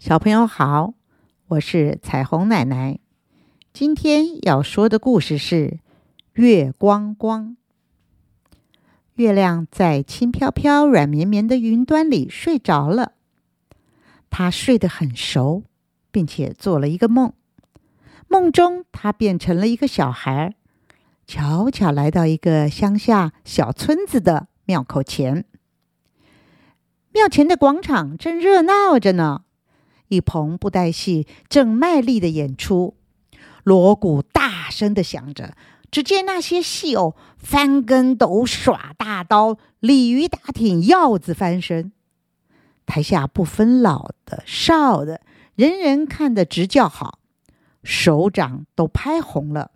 小朋友好，我是彩虹奶奶。今天要说的故事是《月光光》。月亮在轻飘飘、软绵绵的云端里睡着了，他睡得很熟，并且做了一个梦。梦中，他变成了一个小孩，悄悄来到一个乡下小村子的庙口前。庙前的广场正热闹着呢，一棚布袋戏正卖力的演出，锣鼓大声的响着。只见那些戏偶翻跟斗、耍大刀、鲤鱼打挺、鹞子翻身，台下不分老的少的，人人看得直叫好，手掌都拍红了。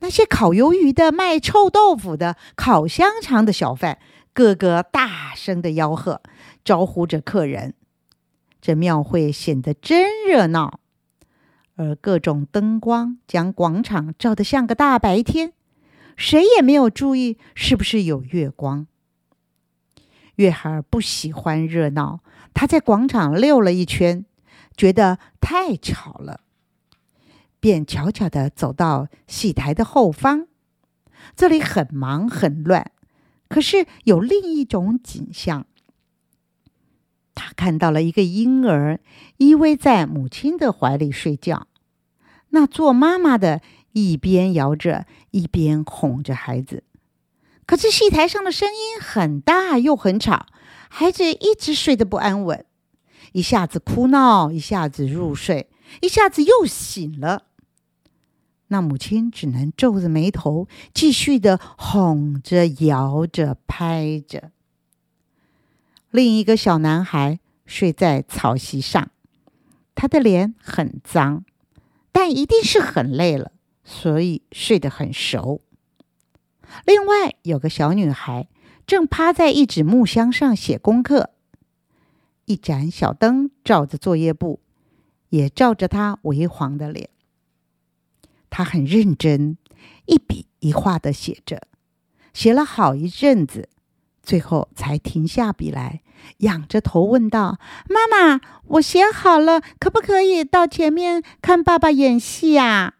那些烤鱿鱼的、卖臭豆腐的、烤香肠的小贩。个个大声的吆喝，招呼着客人。这庙会显得真热闹，而各种灯光将广场照得像个大白天，谁也没有注意是不是有月光。月孩儿不喜欢热闹，他在广场溜了一圈，觉得太吵了，便悄悄地走到戏台的后方。这里很忙很乱。可是有另一种景象，他看到了一个婴儿依偎在母亲的怀里睡觉。那做妈妈的一边摇着，一边哄着孩子。可是戏台上的声音很大又很吵，孩子一直睡得不安稳，一下子哭闹，一下子入睡，一下子又醒了。那母亲只能皱着眉头，继续的哄着、摇着、拍着。另一个小男孩睡在草席上，他的脸很脏，但一定是很累了，所以睡得很熟。另外有个小女孩正趴在一纸木箱上写功课，一盏小灯照着作业簿，也照着她微黄的脸。他很认真，一笔一画的写着，写了好一阵子，最后才停下笔来，仰着头问道：“妈妈，我写好了，可不可以到前面看爸爸演戏呀？”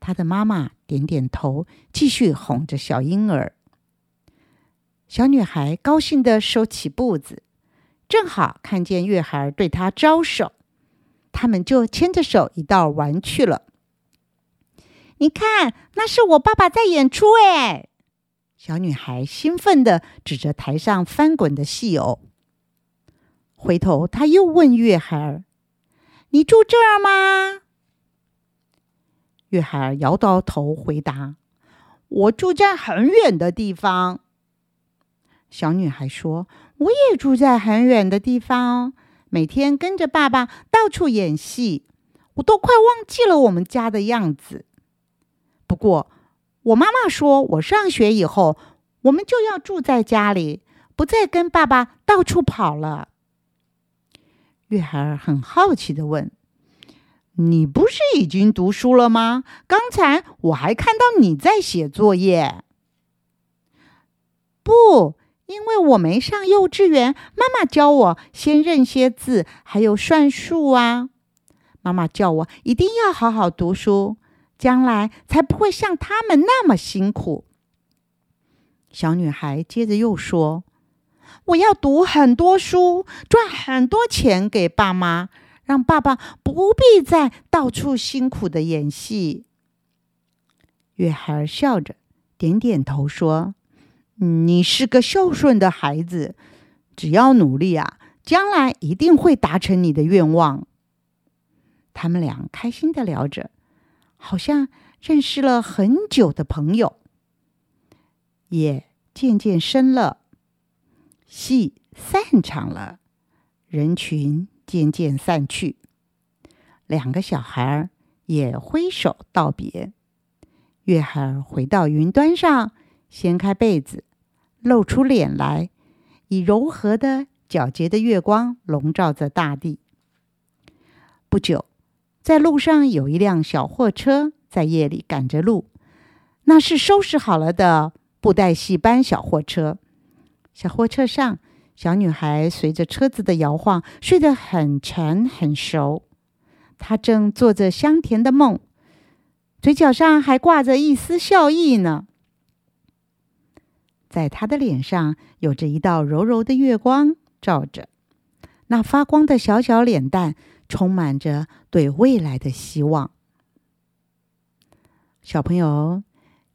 他的妈妈点点头，继续哄着小婴儿。小女孩高兴的收起步子，正好看见月孩对她招手，他们就牵着手一道玩去了。你看，那是我爸爸在演出哎！小女孩兴奋地指着台上翻滚的戏偶。回头，她又问月孩儿：“你住这儿吗？”月孩儿摇摇头回答：“我住在很远的地方。”小女孩说：“我也住在很远的地方，每天跟着爸爸到处演戏，我都快忘记了我们家的样子。”不过，我妈妈说，我上学以后，我们就要住在家里，不再跟爸爸到处跑了。月孩儿很好奇的问：“你不是已经读书了吗？刚才我还看到你在写作业。”不，因为我没上幼稚园，妈妈教我先认些字，还有算术啊。妈妈叫我一定要好好读书。将来才不会像他们那么辛苦。小女孩接着又说：“我要读很多书，赚很多钱给爸妈，让爸爸不必再到处辛苦的演戏。”月孩笑着点点头说：“你是个孝顺的孩子，只要努力啊，将来一定会达成你的愿望。”他们俩开心的聊着。好像认识了很久的朋友，也渐渐深了。戏散场了，人群渐渐散去，两个小孩儿也挥手道别。月孩儿回到云端上，掀开被子，露出脸来，以柔和的、皎洁的月光笼罩着大地。不久。在路上有一辆小货车在夜里赶着路，那是收拾好了的布袋戏班小货车。小货车上小女孩随着车子的摇晃，睡得很沉很熟。她正做着香甜的梦，嘴角上还挂着一丝笑意呢。在她的脸上，有着一道柔柔的月光照着，那发光的小小脸蛋，充满着对未来的希望。小朋友，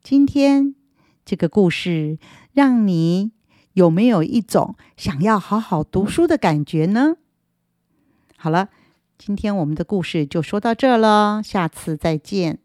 今天这个故事让你有没有一种想要好好读书的感觉呢？好了，今天我们的故事就说到这了，下次再见。